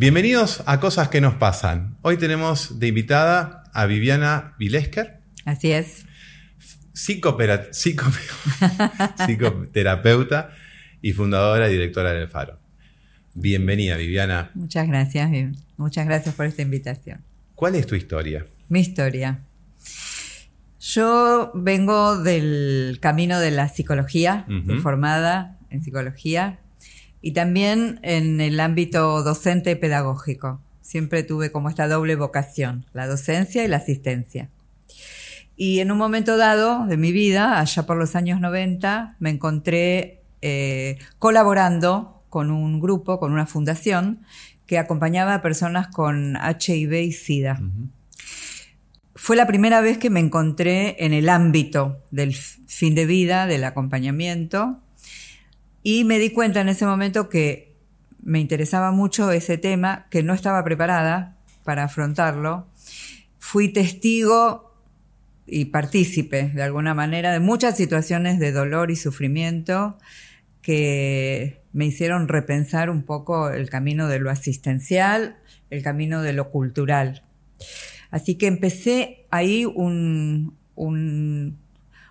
Bienvenidos a Cosas que nos pasan. Hoy tenemos de invitada a Viviana Vilesker. Así es. Psicopera- psicoterapeuta y fundadora y directora del Faro. Bienvenida, Viviana. Muchas gracias. Muchas gracias por esta invitación. ¿Cuál es tu historia? Mi historia. Yo vengo del camino de la psicología, fui formada en psicología y también en el ámbito docente pedagógico. Siempre tuve como esta doble vocación, la docencia y la asistencia. Y en un momento dado de mi vida, allá por los años 90, me encontré eh, colaborando con un grupo, con una fundación, que acompañaba a personas con HIV y SIDA. Fue la primera vez que me encontré en el ámbito del fin de vida, del acompañamiento, y me di cuenta en ese momento que me interesaba mucho ese tema, que no estaba preparada para afrontarlo. Fui testigo y partícipe, de alguna manera, de muchas situaciones de dolor y sufrimiento que me hicieron repensar un poco el camino de lo asistencial, el camino de lo cultural. Así que empecé ahí un, un-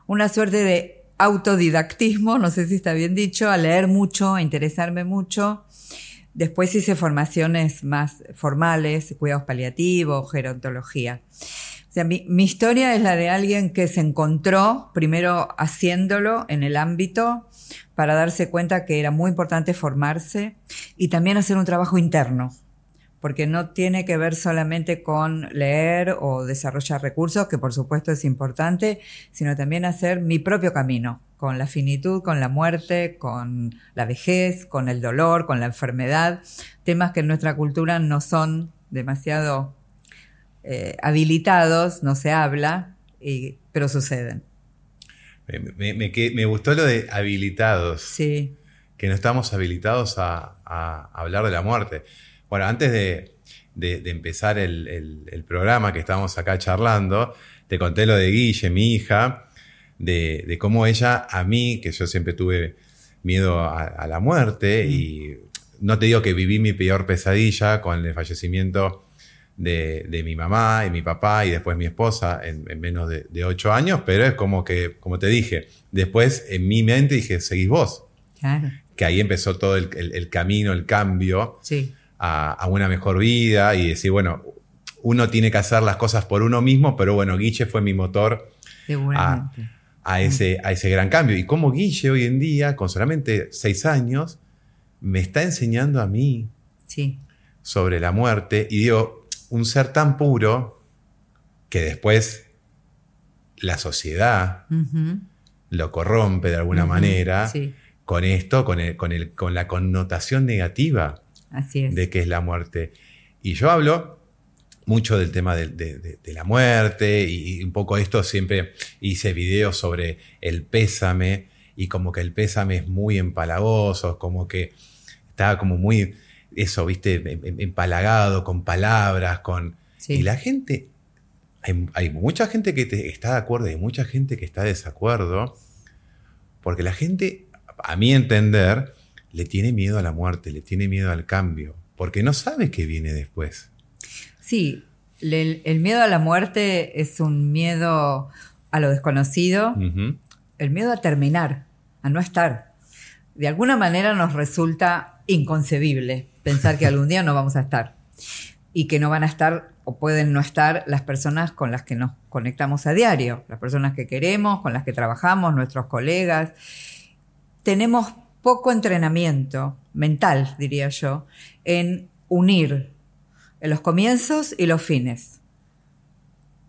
una suerte de autodidactismo, no sé si está bien dicho, a leer mucho, a interesarme mucho. Después hice formaciones más formales, cuidados paliativos, gerontología. O sea, mi, mi historia es la de alguien que se encontró primero haciéndolo en el ámbito para darse cuenta que era muy importante formarse y también hacer un trabajo interno, porque no tiene que ver solamente con leer o desarrollar recursos, que por supuesto es importante, sino también hacer mi propio camino, con la finitud, con la muerte, con la vejez, con el dolor, con la enfermedad, temas que en nuestra cultura no son demasiado eh, habilitados, no se habla, y- pero suceden. Me, me- me que- me gustó lo de habilitados, Sí, que no estamos habilitados a, a hablar de la muerte. Bueno, antes de, de- de empezar el, el- el programa que estábamos acá charlando, te conté lo de Guille, mi hija, de, de cómo ella, a mí, que yo siempre tuve miedo a, a la muerte, y no te digo que viví mi peor pesadilla con el fallecimiento de, de mi mamá y mi papá y después mi esposa en, en menos de, de ocho años, pero es como que, como te dije, después en mi mente dije, seguís vos, claro, que ahí empezó todo el, el- el camino, el cambio. Sí, a, a una mejor vida y decir, bueno, uno tiene que hacer las cosas por uno mismo, pero bueno, Guille fue mi motor a ese, a ese gran cambio. Y como Guille hoy en día, con solamente seis años, me está enseñando a mí Sí, sobre la muerte. Y digo, un ser tan puro que después la sociedad lo corrompe de alguna manera Sí, con esto, con, el- con, el- con la connotación negativa así es. de qué es la muerte. Y yo hablo mucho del tema de, de- de- de la muerte y, un poco esto siempre hice videos sobre el pésame y como que el pésame es muy empalagoso, como que estaba como muy, eso, viste, em- em- empalagado con palabras, con... Sí. Y la gente, hay, hay mucha gente que te- está de acuerdo y hay mucha gente que está de desacuerdo, porque la gente, a mi entender, le tiene miedo a la muerte, le tiene miedo al cambio, porque no sabe qué viene después. Sí, le- el miedo a la muerte es un miedo a lo desconocido, el miedo a terminar, a no estar. De alguna manera nos resulta inconcebible pensar que algún día no vamos a estar y que no van a estar o pueden no estar las personas con las que nos conectamos a diario, las personas que queremos, con las que trabajamos, nuestros colegas. Tenemos poco entrenamiento mental, diría yo, en unir los comienzos y los fines.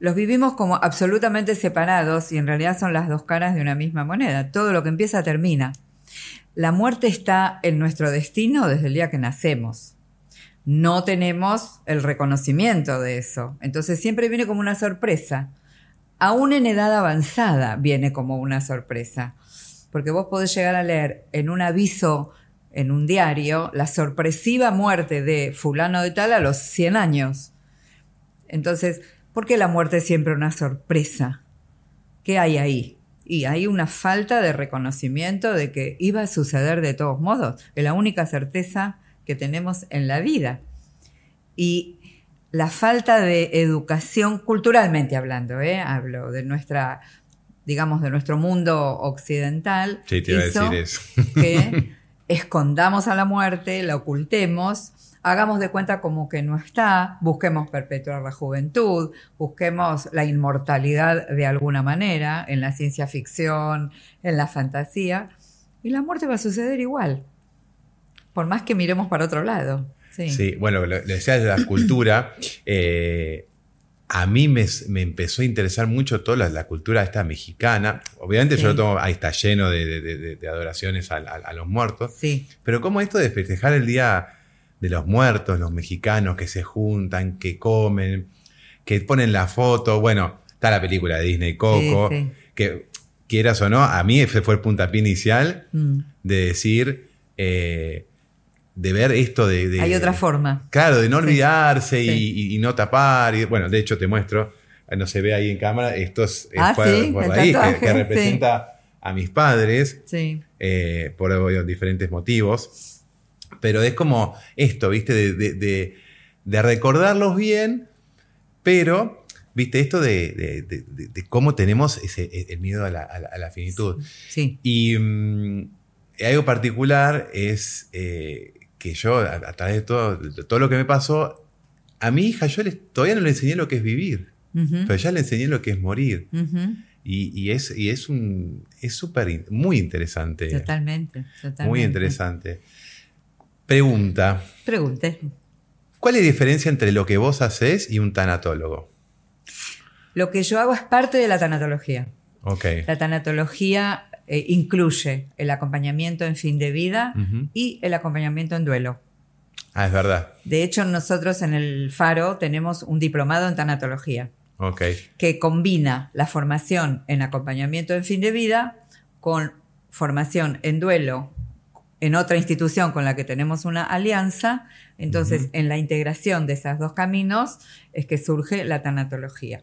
Los vivimos como absolutamente separados y en realidad son las dos caras de una misma moneda. Todo lo que empieza termina. La muerte está en nuestro destino desde el día que nacemos. No tenemos el reconocimiento de eso. Entonces siempre viene como una sorpresa. Aún en edad avanzada viene como una sorpresa. Porque vos podés llegar a leer en un aviso en un diario la sorpresiva muerte de fulano de tal a los 100 años. Entonces, ¿por qué la muerte es siempre una sorpresa? ¿Qué hay ahí? Y hay una falta de reconocimiento de que iba a suceder de todos modos. Es la única certeza que tenemos en la vida. Y la falta de educación, culturalmente hablando, ¿eh? hablo de nuestra, digamos, de nuestro mundo occidental, Sí, te iba a decir eso. que escondamos a la muerte, la ocultemos, hagamos de cuenta como que no está, busquemos perpetuar la juventud, busquemos la inmortalidad de alguna manera en la ciencia ficción, en la fantasía, y la muerte va a suceder igual, por más que miremos para otro lado. Sí. Sí, bueno, lo, lo decías de la cultura. eh, a mí me, me empezó a interesar mucho toda la, la cultura esta mexicana. Obviamente Sí. yo lo tomo, ahí está lleno de, de- de- de adoraciones a, a- a los muertos. Sí, Pero como esto de festejar el Día de los Muertos, los mexicanos que se juntan, que comen, que ponen la foto. Bueno, está la película de Disney Coco, Sí, sí. que quieras o no, a mí ese fue el puntapié inicial Mm. de decir, eh, de ver esto de... de- hay otra forma. Claro, de no olvidarse y, Sí. y- y no tapar. Y, bueno, de hecho te muestro, eh, no se ve ahí en cámara, esto es, Ah, por, sí, por ahí, que, representa a mis padres Sí, eh, por obvio, diferentes motivos. Pero es como esto, ¿viste? De, de- recordarlos bien, pero, ¿viste? Esto de, cómo tenemos ese, el miedo a la, a la- a la finitud. sí, Y mm, algo particular es eh, que yo, a, a través de todo, de todo lo que me pasó, a mi hija yo les- todavía no le enseñé lo que es vivir, Ujú, pero ya le enseñé lo que es morir. Y, y es, y es un es súper, muy interesante. totalmente, totalmente. Muy interesante. Pregunta, Pregunte. ¿cuál es la diferencia entre lo que vos haces y un tanatólogo? Lo que yo hago es parte de la tanatología. Ok. La tanatología eh, incluye el acompañamiento en fin de vida y el acompañamiento en duelo. Ah, es verdad. De hecho, nosotros en el Faro tenemos un diplomado en tanatología Ok. que combina la formación en acompañamiento en fin de vida con formación en duelo en otra institución con la que tenemos una alianza. Entonces, en la integración de esos dos caminos es que surge la tanatología.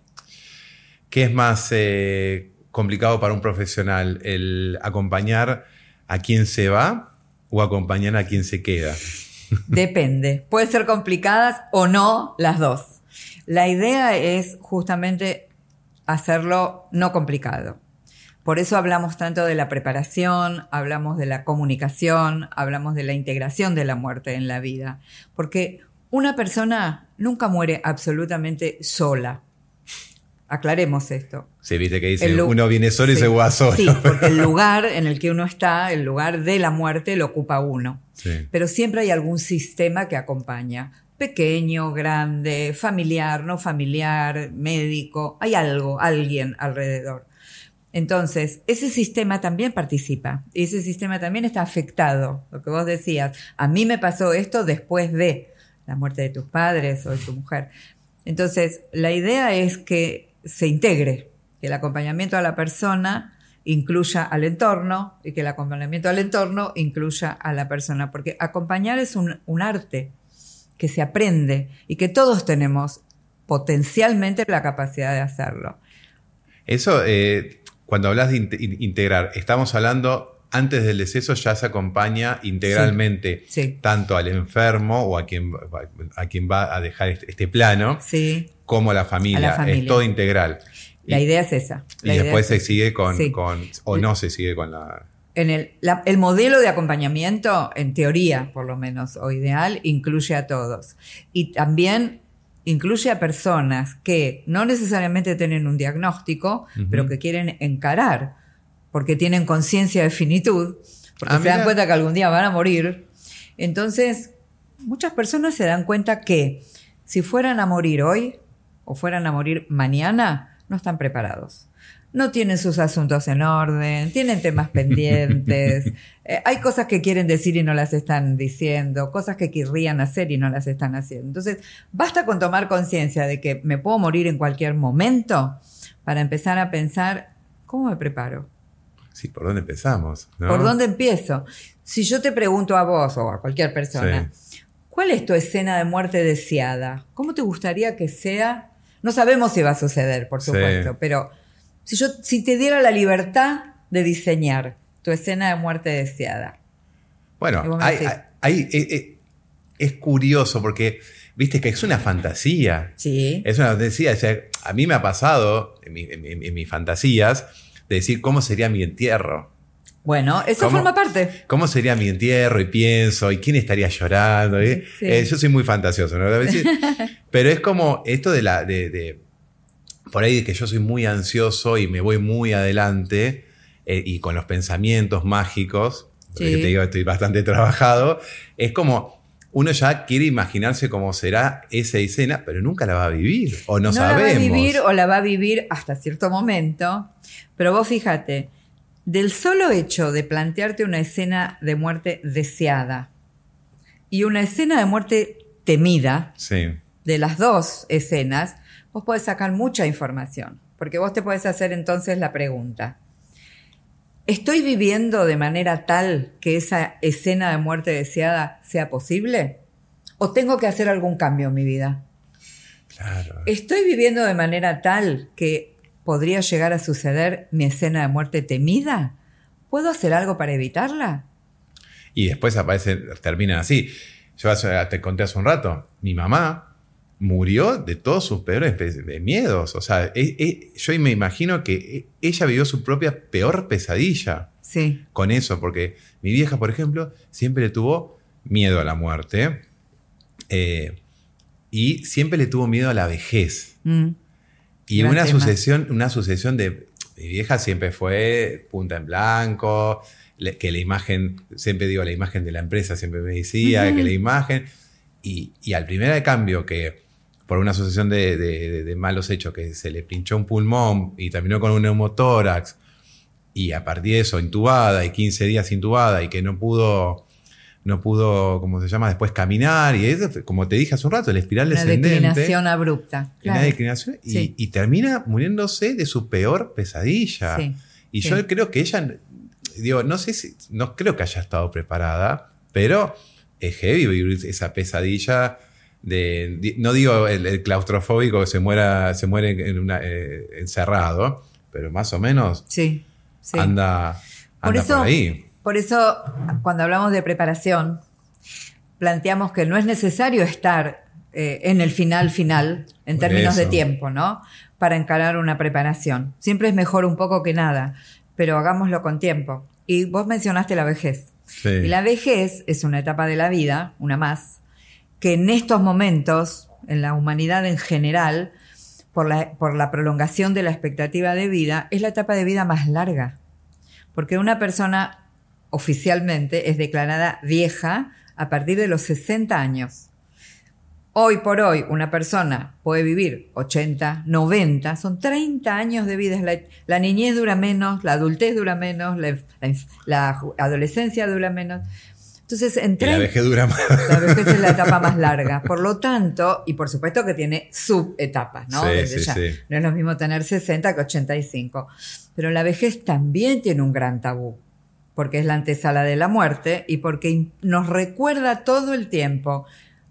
¿Qué es más eh, complicado para un profesional? ¿El acompañar a quien se va o acompañar a quien se queda? Depende. Puede ser complicadas o no las dos. La idea es justamente hacerlo no complicado. Por eso hablamos tanto de la preparación, hablamos de la comunicación, hablamos de la integración de la muerte en la vida. Porque una persona nunca muere absolutamente sola. Aclaremos esto. Se viste que dice, uno viene solo y Sí. se va solo. Sí, porque el lugar en el que uno está, el lugar de la muerte, lo ocupa uno. Sí. Pero siempre hay algún sistema que acompaña. Pequeño, grande, familiar, no familiar, médico. Hay algo, alguien alrededor. Entonces, ese sistema también participa. Y ese sistema también está afectado. Lo que vos decías, a mí me pasó esto después de la muerte de tus padres o de tu mujer. Entonces, la idea es que se integre, que el acompañamiento a la persona incluya al entorno y que el acompañamiento al entorno incluya a la persona, porque acompañar es un, un arte que se aprende y que todos tenemos potencialmente la capacidad de hacerlo. Eso, eh, cuando hablas de inte- in- integrar, estamos hablando, antes del deceso ya se acompaña integralmente Sí. tanto al enfermo o a quien, a quien va a dejar este, este plano, Sí, como la familia. A la familia. Es todo integral. la y, idea es esa. y La idea después es se sigue con, Sí. con- o no se sigue con la... En el, la- el modelo de acompañamiento, en teoría por lo menos, o ideal, incluye a todos. Y también incluye a personas que no necesariamente tienen un diagnóstico, pero que quieren encarar, porque tienen conciencia de finitud, porque Ah, se dan cuenta que algún día van a morir. Entonces, muchas personas se dan cuenta que si fueran a morir hoy o fueran a morir mañana, no están preparados. No tienen sus asuntos en orden, tienen temas pendientes, eh, hay cosas que quieren decir y no las están diciendo, cosas que querrían hacer y no las están haciendo. Entonces, basta con tomar conciencia de que me puedo morir en cualquier momento para empezar a pensar, ¿cómo me preparo? Sí, ¿por dónde empezamos? no? ¿Por dónde empiezo? Si yo te pregunto a vos o a cualquier persona, ¿cuál es tu escena de muerte deseada? ¿Cómo te gustaría que sea? No sabemos si va a suceder, por Sí. supuesto, pero si yo si te diera la libertad de diseñar tu escena de muerte deseada. Bueno, hay- decís. hay- hay- eh, eh, es curioso porque viste que es una fantasía. Sí. Es una fantasía. O sea, a mí me ha pasado en, mi- en mi- en mis fantasías de decir cómo sería mi entierro. Bueno, eso forma parte. ¿Cómo sería mi entierro? Y pienso, ¿y quién estaría llorando? Sí. Eh, yo soy muy fantasioso, ¿no? Pero es como esto de la. De, de- por ahí de que yo soy muy ansioso y me voy muy adelante eh, y con los pensamientos mágicos, porque Sí. te digo, estoy bastante trabajado. Es como. Uno ya quiere imaginarse cómo será esa escena, pero nunca la va a vivir. O no, no sabemos. la va a vivir o la va a vivir hasta cierto momento. Pero vos fíjate, del solo hecho de plantearte una escena de muerte deseada y una escena de muerte temida, Sí. de las dos escenas, vos podés sacar mucha información. Porque vos te podés hacer entonces la pregunta. ¿Estoy viviendo de manera tal que esa escena de muerte deseada sea posible? ¿O tengo que hacer algún cambio en mi vida? Claro. ¿Estoy viviendo de manera tal que podría llegar a suceder mi escena de muerte temida? ¿Puedo hacer algo para evitarla? Y después aparecen, terminan así. Yo te conté hace un rato, mi mamá murió de todos sus peores pe- de miedos. O sea, e- e- yo me imagino que e- ella vivió su propia peor pesadilla Sí, con eso, porque mi vieja, por ejemplo, siempre le tuvo miedo a la muerte eh, y siempre le tuvo miedo a la vejez. Mm, Y Gran una tema. sucesión, una sucesión de. Mi vieja siempre fue punta en blanco, le- que la imagen, siempre digo, la imagen de la empresa siempre me decía que la imagen. Y, y al primer cambio que, por una sucesión de, de- de- de malos hechos, que se le pinchó un pulmón y terminó con un neumotórax, y a partir de eso, intubada, y 15 días intubada, y que no pudo. No pudo, ¿cómo se llama? Después caminar. Y eso, como te dije hace un rato, el espiral una descendente. declinación abrupta. Una declinación y, Sí. y termina muriéndose de su peor pesadilla. Sí, y sí. yo creo que ella, digo, no sé si, no creo que haya estado preparada, pero es heavy vivir esa pesadilla de, no digo el, el claustrofóbico que se muera, se muere en una, eh, encerrado, pero más o menos Sí, sí. anda, Por anda eso, por ahí. Por eso, cuando hablamos de preparación, planteamos que no es necesario estar eh, en el final final, en Por términos de tiempo, ¿no? Para encarar una preparación. Siempre es mejor un poco que nada, pero hagámoslo con tiempo. Y vos mencionaste la vejez. Sí. Y la vejez es una etapa de la vida, una más, que en estos momentos, en la humanidad en general, por la, por la prolongación de la expectativa de vida, es la etapa de vida más larga. Porque una persona oficialmente es declarada vieja a partir de los 60 años. Hoy por hoy una persona puede vivir 80, 90, son 30 años de vida. La, la niñez dura menos, la adultez dura menos, la, la la adolescencia dura menos. Entonces, en Y la 30 vejez dura más. la vejez es la etapa más larga. Por lo tanto, y por supuesto que tiene subetapas, ¿no? Sí, Desde sí, ya. sí. No es lo mismo tener 60 que 85. Pero la vejez también tiene un gran tabú, porque es la antesala de la muerte y porque nos recuerda todo el tiempo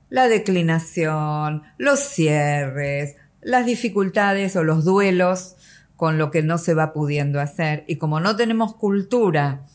la declinación, los cierres, las dificultades o los duelos con lo que no se va pudiendo hacer. Y como no tenemos cultura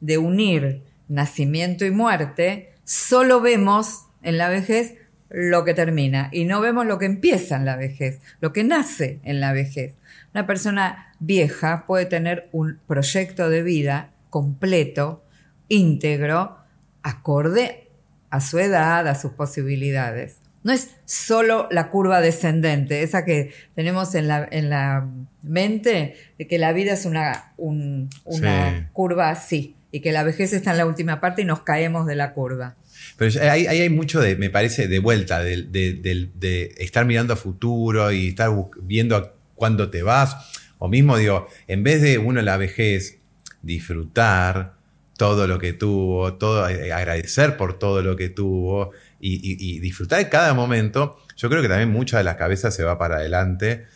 de unir nacimiento y muerte, solo vemos en la vejez lo que termina y no vemos lo que empieza en la vejez, lo que nace en la vejez. Una persona vieja puede tener un proyecto de vida completo, íntegro, acorde a su edad, a sus posibilidades. No es solo la curva descendente, esa que tenemos en la, en la mente, de que la vida es una, un- una Sí. curva así y que la vejez está en la última parte y nos caemos de la curva. Pero ahí, hay mucho de, me parece, de vuelta, de, de- de- de estar mirando a futuro y estar viendo a cuándo te vas. O mismo, digo, en vez de uno en la vejez disfrutar todo lo que tuvo, todo, eh, agradecer por todo lo que tuvo y, y- y disfrutar de cada momento, yo creo que también mucha de la cabeza se va para adelante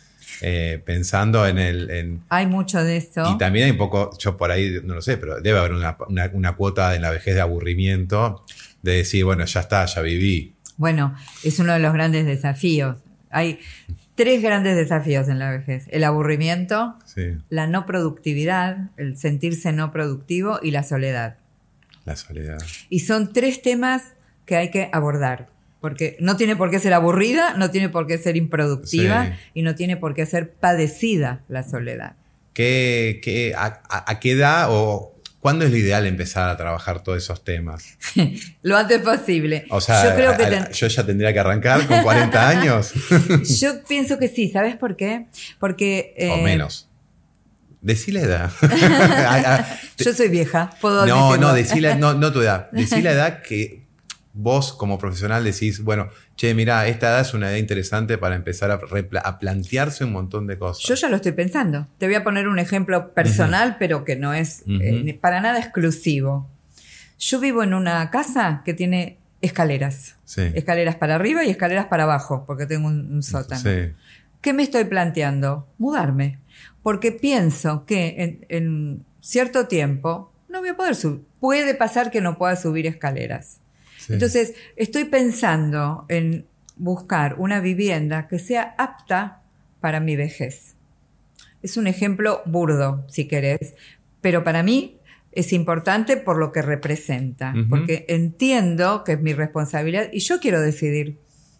eh, pensando en el... en- Hay mucho de eso. y también hay un poco, yo por ahí no lo sé, pero debe haber una, una- una cuota en la vejez de aburrimiento, de decir, bueno, ya está, ya viví. Bueno, es uno de los grandes desafíos. Hay tres grandes desafíos en la vejez. El aburrimiento, Sí, la no productividad, el sentirse no productivo y la soledad. la soledad. Y son tres temas que hay que abordar. Porque no tiene por qué ser aburrida, no tiene por qué ser improductiva Sí. y no tiene por qué ser padecida la soledad. ¿Qué, qué- a, a- a qué edad o cuándo es lo ideal empezar a trabajar todos esos temas? Lo antes posible. O sea, yo creo que ten- yo ya tendría que arrancar con 40 años yo pienso que sí, ¿sabes por qué? Porque o eh, menos. Decí la edad. Ah, yo soy vieja, puedo no, no, decí la, no, no tu edad. Decí la edad que vos como profesional decís, bueno, che, mira, esta edad es una edad interesante para empezar a, a plantearse un montón de cosas. Yo ya lo estoy pensando. Te voy a poner un ejemplo personal, pero que no es eh, para nada exclusivo. Yo vivo en una casa que tiene escaleras. sí. Escaleras para arriba y escaleras para abajo, porque tengo un, un sótano. Sí. ¿Qué me estoy planteando? Mudarme. Porque pienso que en, en cierto tiempo no voy a poder subir. Puede pasar que no pueda subir escaleras. Sí. Entonces, estoy pensando en buscar una vivienda que sea apta para mi vejez. Es un ejemplo burdo, si querés, pero para mí es importante por lo que representa, porque entiendo que es mi responsabilidad y yo quiero decidir.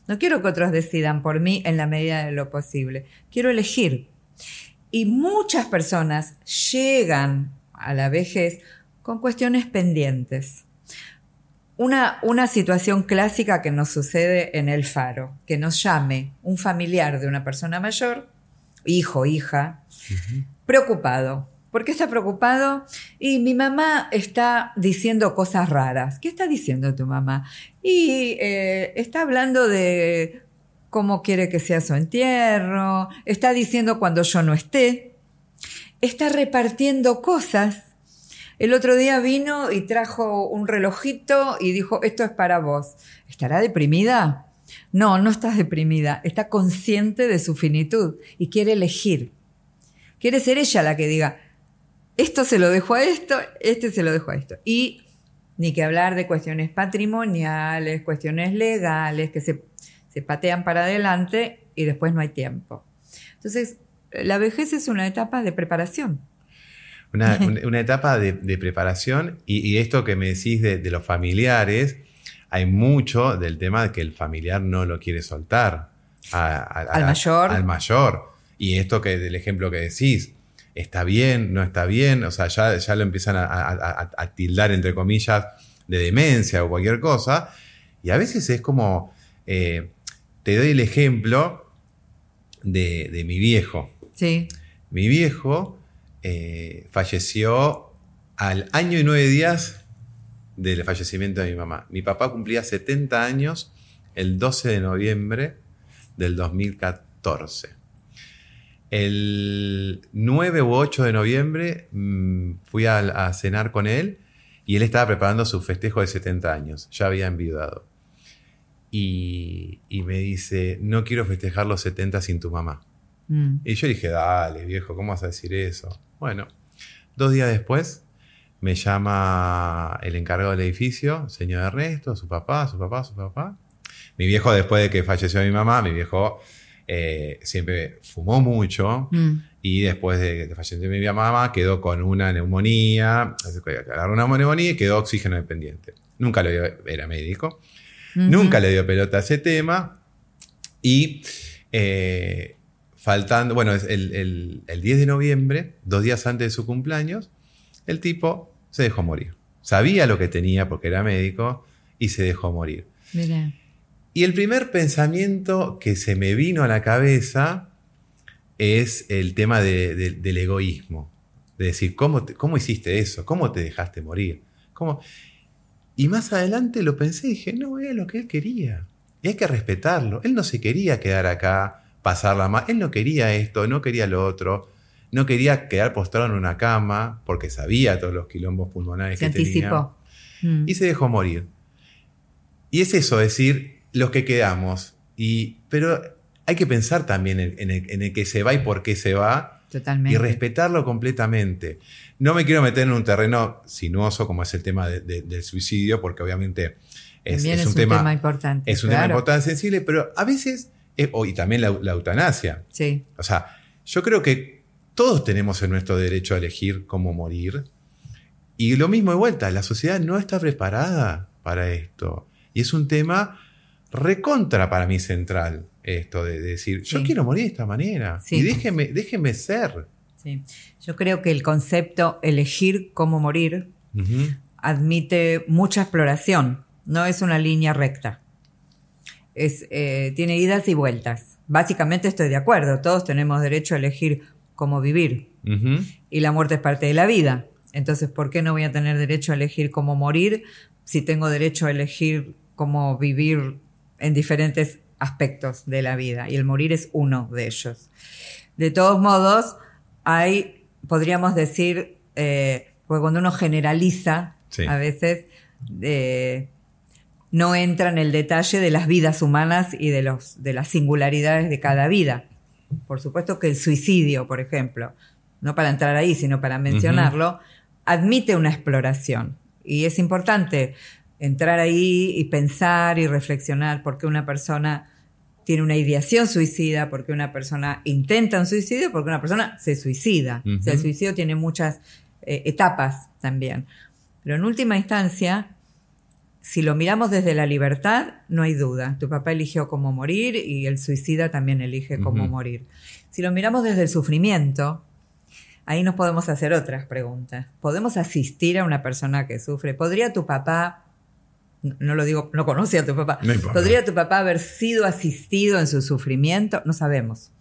No quiero que otros decidan por mí en la medida de lo posible. Quiero elegir. Y muchas personas llegan a la vejez con cuestiones pendientes. Una, una situación clásica que nos sucede en el faro, que nos llame un familiar de una persona mayor, hijo, hija, preocupado. ¿Por qué está preocupado? Y mi mamá está diciendo cosas raras. ¿Qué está diciendo tu mamá? Y eh, está hablando de cómo quiere que sea su entierro, está diciendo cuando yo no esté, está repartiendo cosas. El otro día vino y trajo un relojito y dijo, esto es para vos. ¿Estará deprimida? No, no estás deprimida. Está consciente de su finitud y quiere elegir. Quiere ser ella la que diga, esto se lo dejo a esto, este se lo dejo a esto. Y ni que hablar de cuestiones patrimoniales, cuestiones legales, que se, se patean para adelante y después no hay tiempo. Entonces, la vejez es una etapa de preparación. Una, una- una etapa de, de preparación y, y esto que me decís de, de los familiares, hay mucho del tema de que el familiar no lo quiere soltar. a- a- a Al mayor. Al mayor. Y esto que del ejemplo que decís, está bien, no está bien, o sea, ya, ya lo empiezan a, a- a- a tildar, entre comillas, de demencia o cualquier cosa. Y a veces es como, eh, te doy el ejemplo de, de mi viejo. Sí. Mi viejo eh, falleció al año y nueve días del fallecimiento de mi mamá. Mi papá cumplía 70 años el 12 de noviembre del 2014. El 9 u 8 de noviembre mm, fui a, a cenar con él y él estaba preparando su festejo de 70 años. Ya había enviudado. Y, y me dice, no quiero festejar los 70 sin tu mamá. Mm. Y yo dije, dale, viejo, ¿cómo vas a decir eso? Bueno, dos días después me llama el encargado del edificio, señor Ernesto, su papá, su papá, su papá. Mi viejo, después de que falleció mi mamá, mi viejo eh, siempre fumó mucho Mm. y después de que falleció mi mamá quedó con una neumonía, agarró una neumonía y quedó oxígeno dependiente. Nunca lo dio, era médico. Nunca le dio pelota a ese tema. Y eh, faltando, bueno, el, el- el 10 de noviembre, dos días antes de su cumpleaños, el tipo se dejó morir. Sabía lo que tenía porque era médico y se dejó morir. Mira. Y el primer pensamiento que se me vino a la cabeza es el tema de- de- del egoísmo. De decir, ¿cómo, te- ¿cómo hiciste eso? ¿Cómo te dejaste morir? ¿Cómo? Y más adelante lo pensé y dije, no, era lo que él quería. Y hay que respetarlo. Él no se quería quedar acá, pasarla más. Él no quería esto, no quería lo otro. No quería quedar postrado en una cama porque sabía todos los quilombos pulmonares Se que tenía anticipó. Mm. y se dejó morir. Y es eso, decir, los que quedamos. Y, pero hay que pensar también en, en el, en el que se va y por qué se va Totalmente. y respetarlo completamente. No me quiero meter en un terreno sinuoso como es el tema de- de- del suicidio, porque obviamente es, es un, tema, importante. es un tema importante, sensible, pero a veces, y también la, la eutanasia. Sí. O sea, yo creo que todos tenemos en nuestro derecho a elegir cómo morir. Y lo mismo de vuelta, la sociedad no está preparada para esto. Y es un tema recontra para mí central esto de, decir, yo quiero morir de esta manera. Sí. Y déjeme, déjeme ser. Sí. Yo creo que el concepto elegir cómo morir admite mucha exploración, no es una línea recta. Es, eh, tiene idas y vueltas. Básicamente estoy de acuerdo, todos tenemos derecho a elegir cómo vivir y la muerte es parte de la vida. Entonces, ¿por qué no voy a tener derecho a elegir cómo morir si tengo derecho a elegir cómo vivir en diferentes aspectos de la vida? Y el morir es uno de ellos. De todos modos, hay, podríamos decir, eh, porque cuando uno generaliza, Sí. a veces eh, no entra en el detalle de las vidas humanas y de, los, de las singularidades de cada vida. Por supuesto que el suicidio, por ejemplo, no para entrar ahí, sino para mencionarlo, admite una exploración. Y es importante entrar ahí y pensar y reflexionar por qué una persona tiene una ideación suicida, por qué una persona intenta un suicidio, por qué una persona se suicida. O sea, el suicidio tiene muchas eh, etapas también. Pero en última instancia, si lo miramos desde la libertad, no hay duda. Tu papá eligió cómo morir y el suicida también elige cómo morir. Si lo miramos desde el sufrimiento, ahí nos podemos hacer otras preguntas. ¿Podemos asistir a una persona que sufre? ¿Podría tu papá, no lo digo, no conoce a tu papá, No. ¿podría tu papá haber sido asistido en su sufrimiento? No sabemos.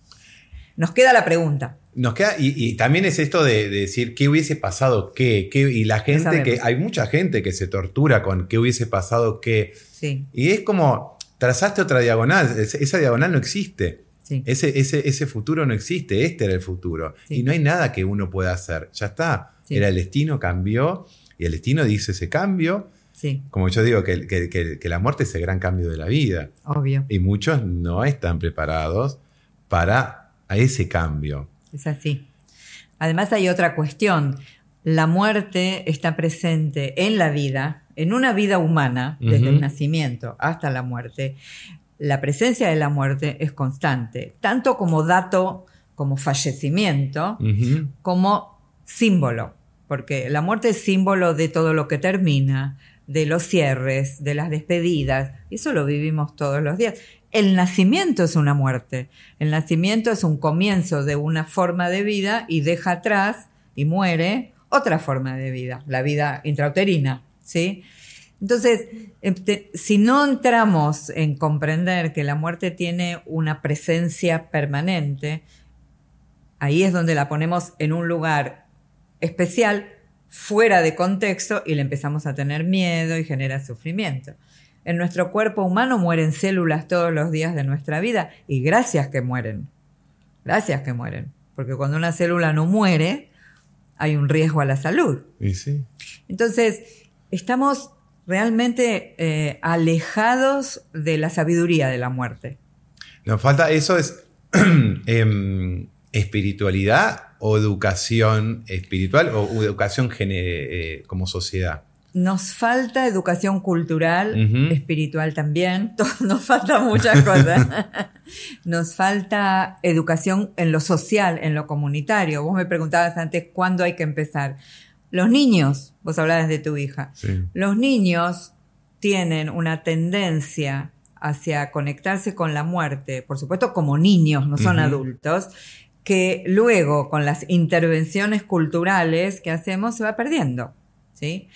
Nos queda la pregunta. Nos queda, y, y también es esto de, de decir qué hubiese pasado qué, qué y la gente que, hay mucha gente que se tortura con qué hubiese pasado qué. Sí, Y es como, trazaste otra diagonal, es- esa diagonal no existe. sí. Ese, ese, ese futuro no existe, este era el futuro. Sí. Y no hay nada que uno pueda hacer. Ya está. Sí. Era el destino, cambió, y el destino dice ese cambio. Como yo digo, que, que- que- que la muerte es el gran cambio de la vida. obvio. Y muchos no están preparados para ese cambio. Es así. Además hay otra cuestión. La muerte está presente en la vida, en una vida humana, desde el nacimiento hasta la muerte. La presencia de la muerte es constante, tanto como dato, como fallecimiento, como símbolo, porque la muerte es símbolo de todo lo que termina, de los cierres, de las despedidas, y eso lo vivimos todos los días. El nacimiento es una muerte, el nacimiento es un comienzo de una forma de vida y deja atrás y muere otra forma de vida, la vida intrauterina, ¿sí? Entonces, em, te- si no entramos en comprender que la muerte tiene una presencia permanente, ahí es donde la ponemos en un lugar especial, fuera de contexto, y le empezamos a tener miedo y genera sufrimiento. En nuestro cuerpo humano mueren células todos los días de nuestra vida, y gracias que mueren. Gracias que mueren. Porque cuando una célula no muere, hay un riesgo a la salud. Y sí. Entonces, estamos realmente eh, alejados de la sabiduría de la muerte. Nos falta, eso es em, espiritualidad o educación espiritual o educación eh, como sociedad. Nos falta educación cultural, espiritual también, nos falta muchas cosas. nos falta educación en lo social, en lo comunitario. Vos me preguntabas antes cuándo hay que empezar. Los niños, vos hablabas de tu hija, Sí. los niños tienen una tendencia hacia conectarse con la muerte, por supuesto como niños, no son adultos, que luego con las intervenciones culturales que hacemos se va perdiendo. ¿sí?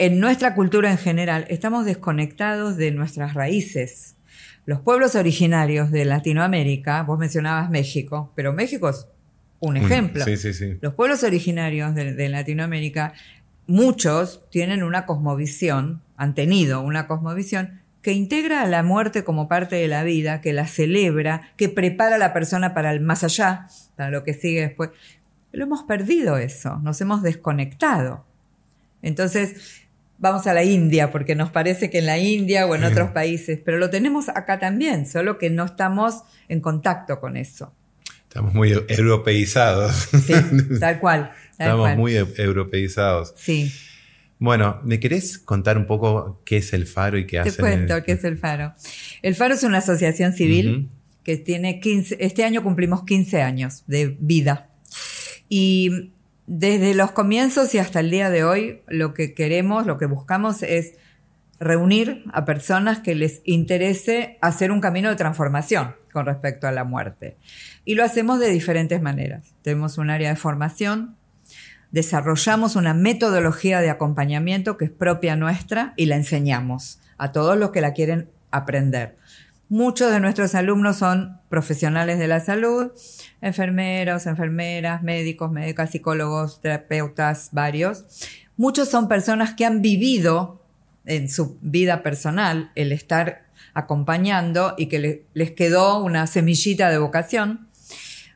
En nuestra cultura en general estamos desconectados de nuestras raíces. Los pueblos originarios de Latinoamérica, vos mencionabas México, pero México es un ejemplo. Sí, sí, sí. Los pueblos originarios de, de Latinoamérica, muchos tienen una cosmovisión, han tenido una cosmovisión que integra a la muerte como parte de la vida, que la celebra, que prepara a la persona para el más allá, para lo que sigue después. Lo hemos perdido eso, nos hemos desconectado. Entonces, vamos a la India, porque nos parece que en la India o en otros países, pero lo tenemos acá también, solo que no estamos en contacto con eso. Estamos muy europeizados. Sí, tal cual. Tal Estamos cual. muy europeizados. Sí, Bueno, ¿me querés contar un poco qué es el faro y qué te hacen? cuento qué es el Faro. El Faro es una asociación civil Ujú. que tiene 15, este año cumplimos 15 años de vida. Y desde los comienzos y hasta el día de hoy, lo que queremos, lo que buscamos es reunir a personas que les interese hacer un camino de transformación con respecto a la muerte. Y lo hacemos de diferentes maneras. Tenemos un área de formación, desarrollamos una metodología de acompañamiento que es propia nuestra y la enseñamos a todos los que la quieren aprender. Muchos de nuestros alumnos son profesionales de la salud, enfermeros, enfermeras, médicos, médicas, psicólogos, terapeutas, varios. Muchos son personas que han vivido en su vida personal el estar acompañando y que les quedó una semillita de vocación.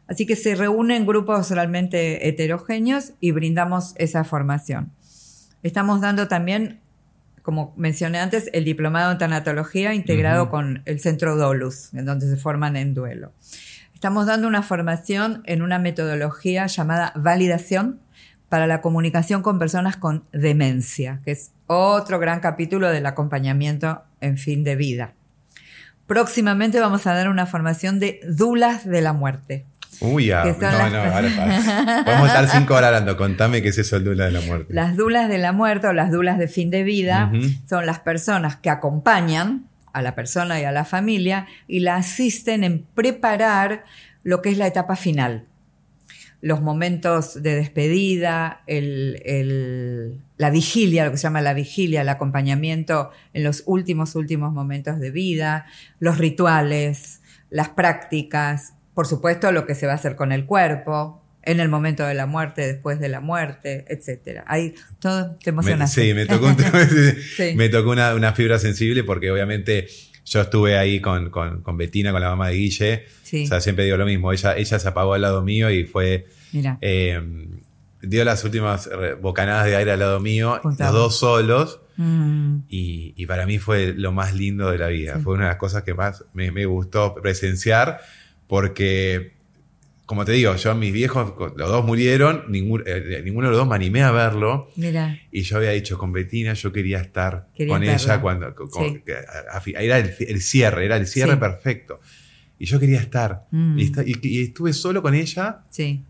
Así que se reúnen grupos realmente heterogéneos y brindamos esa formación. Estamos dando también, como mencioné antes, el diplomado en tanatología integrado con el centro Dolus, en donde se forman en duelo. Estamos dando una formación en una metodología llamada validación para la comunicación con personas con demencia, que es otro gran capítulo del acompañamiento en fin de vida. Próximamente vamos a dar una formación de dulas de la muerte. Uy, ya. No, no, ahora, Podemos estar cinco horas hablando. Contame qué es eso, el dula de la muerte. Las dulas de la muerte o las dulas de fin de vida son las personas que acompañan a la persona y a la familia y la asisten en preparar lo que es la etapa final los momentos de despedida, la vigilia, lo que se llama la vigilia, el acompañamiento en los últimos, últimos momentos de vida, los rituales, las prácticas, por supuesto lo que se va a hacer con el cuerpo, en el momento de la muerte, después de la muerte, etcétera. Ahí todo te emociona. sí, me tocó, Me tocó una, una, fibra sensible porque obviamente yo estuve ahí con, con, con Betina, con la mamá de Guille. O sea, siempre digo lo mismo. Ella, ella se apagó al lado mío y fue. Eh, dio las últimas bocanadas de aire al lado mío, los dos solos. Mm. Y, para mí fue lo más lindo de la vida. Fue una de las cosas que más me, me gustó presenciar porque como te digo, yo mis viejos, los dos murieron, ninguno, eh, ninguno de los dos me animé a verlo. Y yo había dicho con Betina, yo quería estar con ella cuando. era el, cierre, era el cierre perfecto. Y yo quería estar. Mm. Y, estuve solo con ella,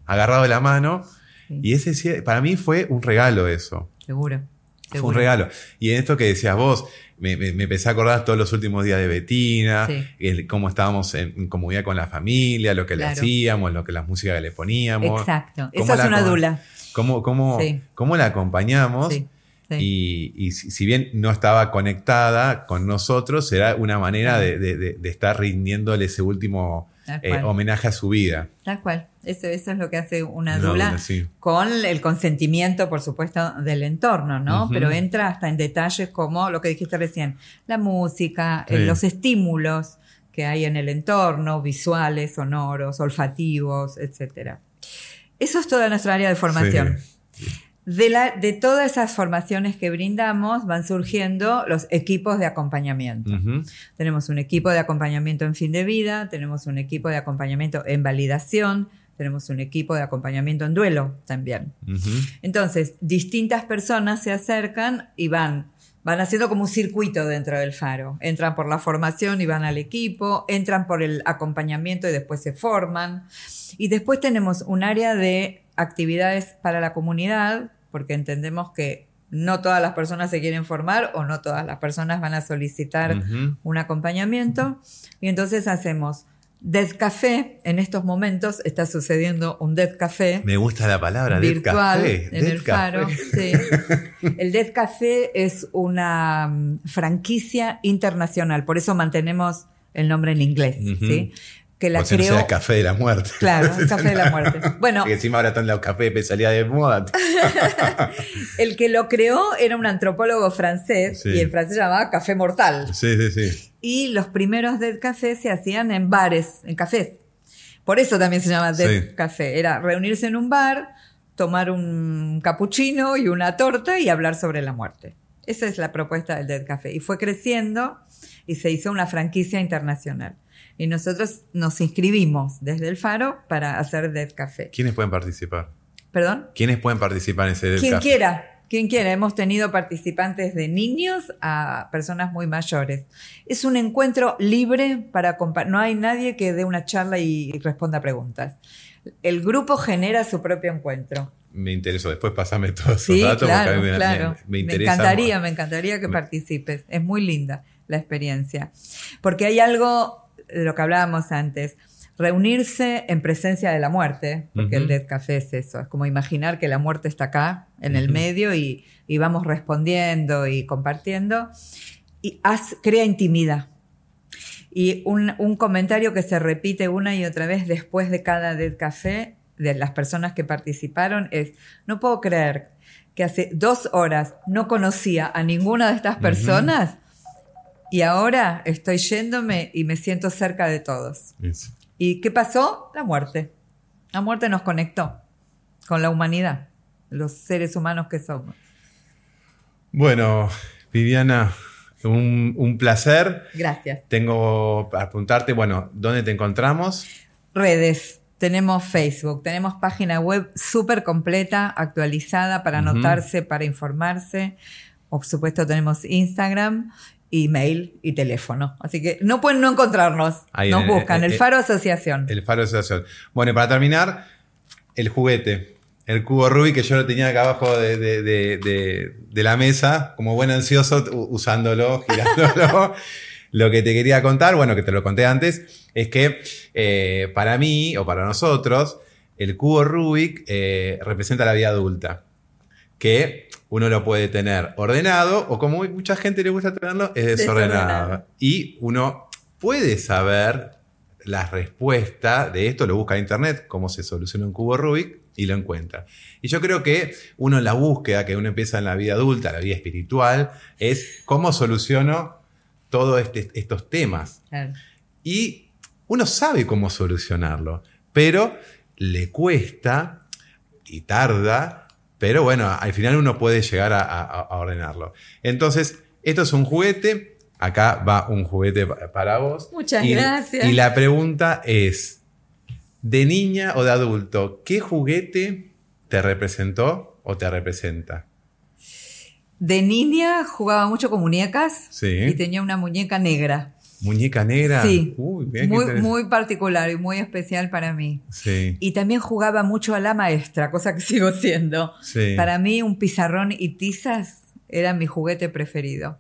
agarrado de la mano. Y ese cierre, para mí fue un regalo eso. Seguro. Fue un regalo. Y en esto que decías vos, me, me, empecé a acordar todos los últimos días de Betina, cómo estábamos en, comunidad con la familia, lo que le hacíamos, lo que las músicas que le poníamos. Exacto, esa es una dula. Cómo, cómo, cómo la acompañamos. Y, si bien no estaba conectada con nosotros, era una manera de, de, estar rindiéndole ese último eh, homenaje a su vida. Tal cual. Eso, eso es lo que hace una dula con el consentimiento, por supuesto, del entorno, ¿no? Pero entra hasta en detalles como lo que dijiste recién, la música, eh, los estímulos que hay en el entorno, visuales, sonoros, olfativos, etc. Eso es toda nuestra área de formación. De, la, de, todas esas formaciones que brindamos van surgiendo los equipos de acompañamiento. Tenemos un equipo de acompañamiento en fin de vida, tenemos un equipo de acompañamiento en validación, tenemos un equipo de acompañamiento en duelo también. Entonces, distintas personas se acercan y van, van haciendo como un circuito dentro del faro. Entran por la formación y van al equipo, entran por el acompañamiento y después se forman. Y después tenemos un área de actividades para la comunidad, porque entendemos que no todas las personas se quieren formar o no todas las personas van a solicitar un acompañamiento. Y entonces hacemos Death Café. En estos momentos está sucediendo un Death Café. Me gusta la palabra virtual Café. En el faro. El Death Café es una mm, franquicia internacional, por eso mantenemos el nombre en inglés. ¿sí? Que la creó. el café de la muerte. Claro, el café de la muerte. Bueno. y encima ahora están los cafés de especialidad de moda. el que lo creó era un antropólogo francés y en francés se llamaba Café Mortal. Sí, sí, sí. Y los primeros Dead Café se hacían en bares, en cafés. Por eso también se llama Dead Café. Era reunirse en un bar, tomar un capuchino y una torta y hablar sobre la muerte. Esa es la propuesta del Dead Café. Y fue creciendo y se hizo una franquicia internacional. Y nosotros nos inscribimos desde el Faro para hacer Dead Café. ¿Quiénes pueden participar? ¿Perdón? ¿Quiénes pueden participar en ese Dead Quien quiera, quien quiera. Hemos tenido participantes de niños a personas muy mayores. Es un encuentro libre para No hay nadie que dé una charla y responda preguntas. El grupo genera su propio encuentro. me interesó. Después pasame todos esos Sí, datos claro, porque a mí me, claro. me- me interesa. encantaría, me encantaría que participes. Es muy linda la experiencia. Porque hay algo de lo que hablábamos antes. Reunirse en presencia de la muerte, porque el. Dead Café es eso, es como imaginar que la muerte está acá, en el medio, y, y vamos respondiendo y compartiendo, y haz- crea intimidad. Y un, un comentario que se repite una y otra vez después de cada Dead Café de las personas que participaron es, no puedo creer que hace dos horas no conocía a ninguna de estas personas y ahora estoy yéndome y me siento cerca de todos. Eso. ¿Y qué pasó? La muerte. La muerte nos conectó con la humanidad, los seres humanos que somos. Bueno, Viviana, un, un placer. Gracias. Tengo para preguntarte, bueno, ¿dónde te encontramos? Redes. Tenemos Facebook, tenemos página web súper completa, actualizada para anotarse, para informarse. Por supuesto tenemos Instagram, email y teléfono. Así que no pueden no encontrarnos. Ahí Nos en- buscan, en- el Faro Asociación. El Faro Asociación. Bueno, y para terminar, el juguete. El cubo Rubik que yo lo tenía acá abajo de, de- de- la mesa, como buen ansioso, usándolo, girándolo. lo que te quería contar, bueno, que te lo conté antes, es que eh, para mí, o para nosotros, el cubo Rubik eh, representa la vida adulta. Que uno lo puede tener ordenado, o como mucha gente le gusta tenerlo, es desordenado. Desordenado. Y uno puede saber la respuesta de esto, lo busca en internet, cómo se soluciona un cubo Rubik, y lo encuentra. Y yo creo que uno en la búsqueda que uno empieza en la vida adulta, la vida espiritual, es cómo soluciono todos este- estos temas. Claro. Y uno sabe cómo solucionarlo, pero le cuesta y tarda, pero bueno, al final uno puede llegar a, a- a ordenarlo. Entonces, esto es un juguete, acá va un juguete pa- para vos. Muchas Y- gracias. Y la pregunta es, de niña o de adulto, ¿qué juguete te representó o te representa? De niña jugaba mucho con muñecas Sí. y tenía una muñeca negra. ¿Muñeca negra? Sí, Uy, muy, particular y muy especial para mí. Sí, Y también jugaba mucho a la maestra, cosa que sigo siendo. sí. Para mí un pizarrón y tizas era mi juguete preferido.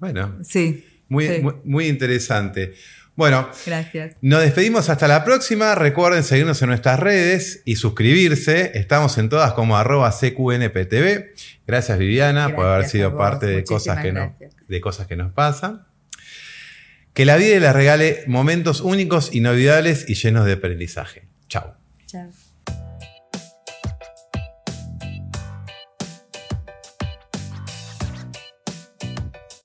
Bueno, Sí. Muy, sí. muy, muy interesante. Bueno, Gracias. nos despedimos hasta la próxima. Recuerden seguirnos en nuestras redes y suscribirse. Estamos en todas como arroba CQNPTV. Gracias Viviana por haber sido parte de Muchísimas cosas, que gracias. de cosas que nos pasan. Que la vida les regale momentos únicos, inolvidables y llenos de aprendizaje. Chao. Chao.